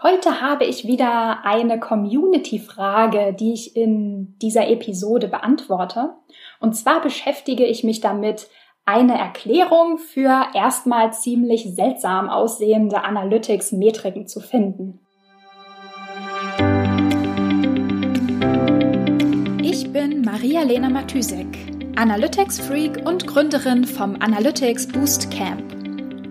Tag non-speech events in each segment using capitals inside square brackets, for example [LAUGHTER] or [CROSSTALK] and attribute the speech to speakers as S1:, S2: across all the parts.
S1: Heute habe ich wieder eine Community-Frage, die ich in dieser Episode beantworte. Und zwar beschäftige ich mich damit, eine Erklärung für erstmal ziemlich seltsam aussehende Analytics-Metriken zu finden. Ich bin Maria-Lena Matysek, Analytics-Freak und Gründerin vom Analytics Boost Camp.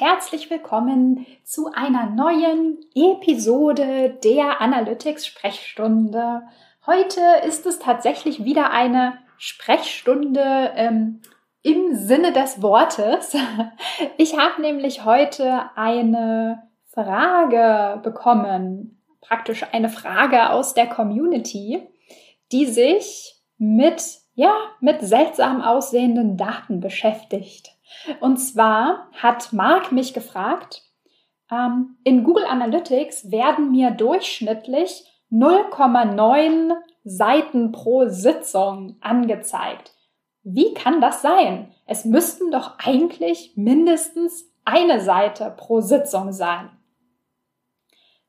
S1: herzlich willkommen zu einer neuen Episode der Analytics Sprechstunde. Heute ist es tatsächlich wieder eine Sprechstunde ähm, im Sinne des Wortes. [LAUGHS] Ich habe nämlich heute eine Frage bekommen, praktisch eine Frage aus der Community, die sich mit ja, mit seltsam aussehenden Daten beschäftigt. Und zwar hat Mark mich gefragt, ähm, in Google Analytics werden mir durchschnittlich 0,9 Seiten pro Sitzung angezeigt. Wie kann das sein? Es müssten doch eigentlich mindestens eine Seite pro Sitzung sein.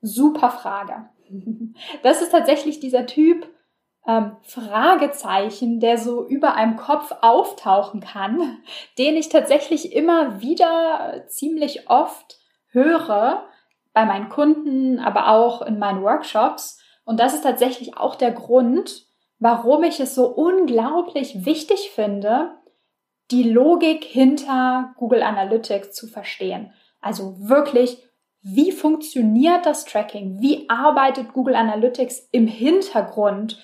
S1: Super Frage. [LAUGHS] Das ist tatsächlich dieser Typ ähm, Fragezeichen, der so über einem Kopf auftauchen kann, [LAUGHS] den ich tatsächlich immer wieder ziemlich oft höre bei meinen Kunden, aber auch in meinen Workshops. Und das ist tatsächlich auch der Grund, warum ich es so unglaublich wichtig finde, die Logik hinter Google Analytics zu verstehen. Also wirklich, wie funktioniert das Tracking? Wie arbeitet Google Analytics im Hintergrund?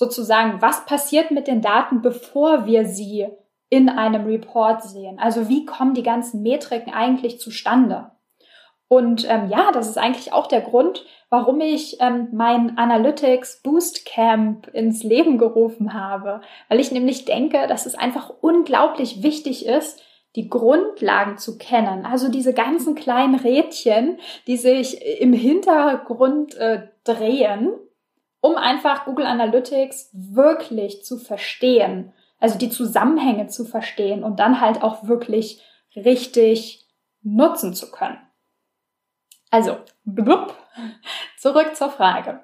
S1: Sozusagen, was passiert mit den Daten, bevor wir sie in einem Report sehen? Also wie kommen die ganzen Metriken eigentlich zustande? Und ähm, ja, das ist eigentlich auch der Grund, warum ich ähm, mein Analytics Boost Camp ins Leben gerufen habe, weil ich nämlich denke, dass es einfach unglaublich wichtig ist, die Grundlagen zu kennen. Also diese ganzen kleinen Rädchen, die sich im Hintergrund äh, drehen um einfach Google Analytics wirklich zu verstehen, also die Zusammenhänge zu verstehen und dann halt auch wirklich richtig nutzen zu können. Also, blub, zurück zur Frage.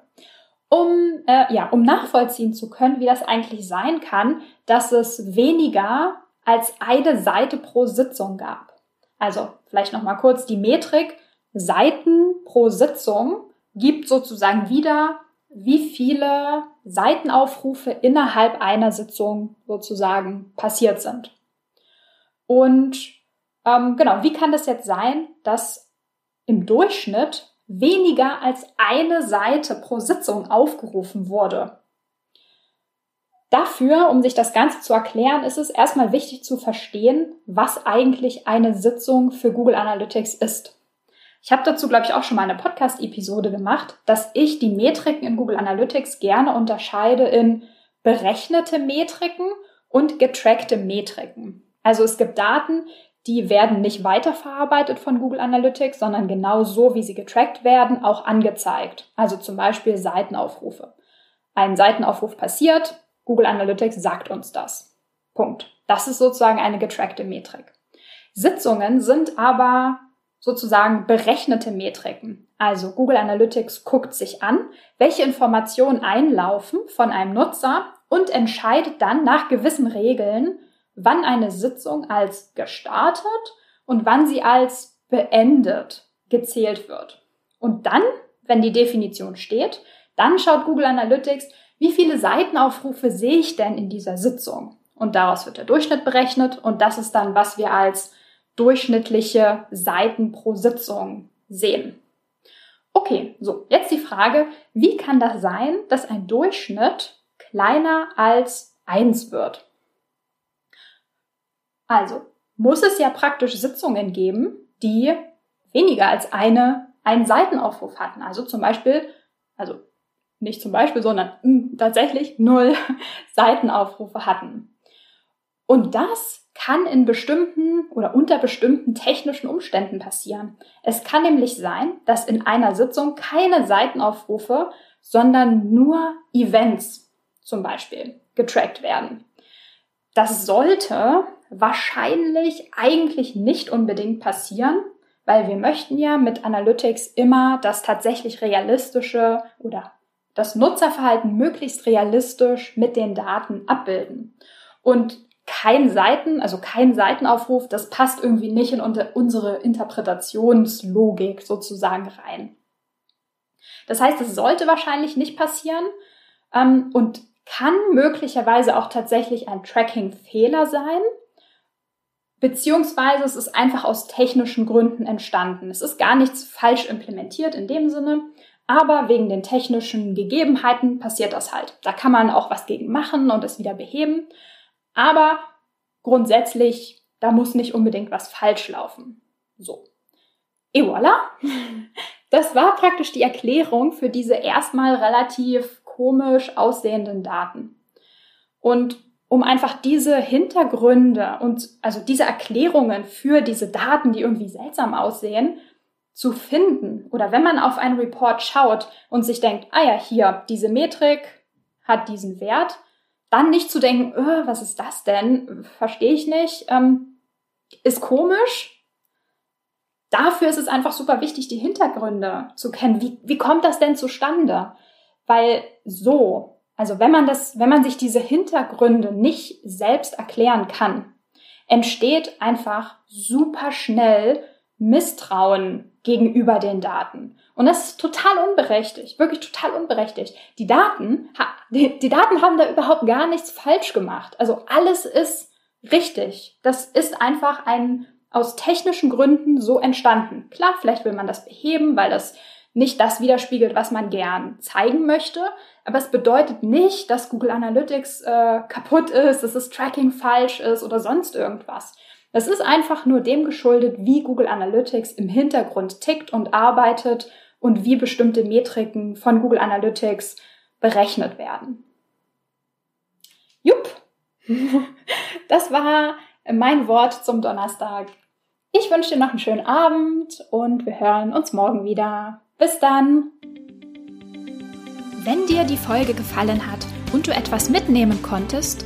S1: Um, äh, ja, um nachvollziehen zu können, wie das eigentlich sein kann, dass es weniger als eine Seite pro Sitzung gab. Also vielleicht noch mal kurz die Metrik. Seiten pro Sitzung gibt sozusagen wieder, wie viele Seitenaufrufe innerhalb einer Sitzung sozusagen passiert sind. Und ähm, genau, wie kann das jetzt sein, dass im Durchschnitt weniger als eine Seite pro Sitzung aufgerufen wurde? Dafür, um sich das Ganze zu erklären, ist es erstmal wichtig zu verstehen, was eigentlich eine Sitzung für Google Analytics ist. Ich habe dazu, glaube ich, auch schon mal eine Podcast-Episode gemacht, dass ich die Metriken in Google Analytics gerne unterscheide in berechnete Metriken und getrackte Metriken. Also es gibt Daten, die werden nicht weiterverarbeitet von Google Analytics, sondern genau so, wie sie getrackt werden, auch angezeigt. Also zum Beispiel Seitenaufrufe. Ein Seitenaufruf passiert, Google Analytics sagt uns das. Punkt. Das ist sozusagen eine getrackte Metrik. Sitzungen sind aber sozusagen berechnete Metriken. Also Google Analytics guckt sich an, welche Informationen einlaufen von einem Nutzer und entscheidet dann nach gewissen Regeln, wann eine Sitzung als gestartet und wann sie als beendet gezählt wird. Und dann, wenn die Definition steht, dann schaut Google Analytics, wie viele Seitenaufrufe sehe ich denn in dieser Sitzung? Und daraus wird der Durchschnitt berechnet und das ist dann, was wir als durchschnittliche Seiten pro Sitzung sehen. Okay, so, jetzt die Frage, wie kann das sein, dass ein Durchschnitt kleiner als eins wird? Also, muss es ja praktisch Sitzungen geben, die weniger als eine, einen Seitenaufruf hatten. Also zum Beispiel, also nicht zum Beispiel, sondern mh, hm, tatsächlich null [LAUGHS] Seitenaufrufe hatten. Und das kann in bestimmten oder unter bestimmten technischen Umständen passieren. Es kann nämlich sein, dass in einer Sitzung keine Seitenaufrufe, sondern nur Events zum Beispiel getrackt werden. Das sollte wahrscheinlich eigentlich nicht unbedingt passieren, weil wir möchten ja mit Analytics immer das tatsächlich realistische oder das Nutzerverhalten möglichst realistisch mit den Daten abbilden. Und kein Seiten, also kein Seitenaufruf, das passt irgendwie nicht in unsere Interpretationslogik sozusagen rein. Das heißt, es sollte wahrscheinlich nicht passieren ähm, und kann möglicherweise auch tatsächlich ein Tracking-Fehler sein, beziehungsweise es ist einfach aus technischen Gründen entstanden. Es ist gar nichts falsch implementiert in dem Sinne, aber wegen den technischen Gegebenheiten passiert das halt. Da kann man auch was gegen machen und es wieder beheben. Aber grundsätzlich, da muss nicht unbedingt was falsch laufen. So. Et voilà. [LAUGHS] Das war praktisch die Erklärung für diese erstmal relativ komisch aussehenden Daten. Und um einfach diese Hintergründe und also diese Erklärungen für diese Daten, die irgendwie seltsam aussehen, zu finden. Oder wenn man auf einen Report schaut und sich denkt, ah ja, hier, diese Metrik hat diesen Wert, dann nicht zu denken, öh, was ist das denn? Verstehe ich nicht. Ähm, ist komisch. Dafür ist es einfach super wichtig, die Hintergründe zu kennen. Wie, wie kommt das denn zustande? Weil so, also wenn man das, wenn man sich diese Hintergründe nicht selbst erklären kann, entsteht einfach super schnell Misstrauen gegenüber den Daten. Und das ist total unberechtigt, wirklich total unberechtigt. Die Daten, die, die Daten haben da überhaupt gar nichts falsch gemacht. Also alles ist richtig. Das ist einfach ein aus technischen Gründen so entstanden. Klar, vielleicht will man das beheben, weil das nicht das widerspiegelt, was man gern zeigen möchte. Aber es bedeutet nicht, dass Google Analytics äh, kaputt ist, dass das Tracking falsch ist oder sonst irgendwas. Es ist einfach nur dem geschuldet, wie Google Analytics im Hintergrund tickt und arbeitet und wie bestimmte Metriken von Google Analytics berechnet werden. Jupp, [LAUGHS] das war mein Wort zum Donnerstag. Ich wünsche dir noch einen schönen Abend und wir hören uns morgen wieder. Bis dann!
S2: Wenn dir die Folge gefallen hat und du etwas mitnehmen konntest,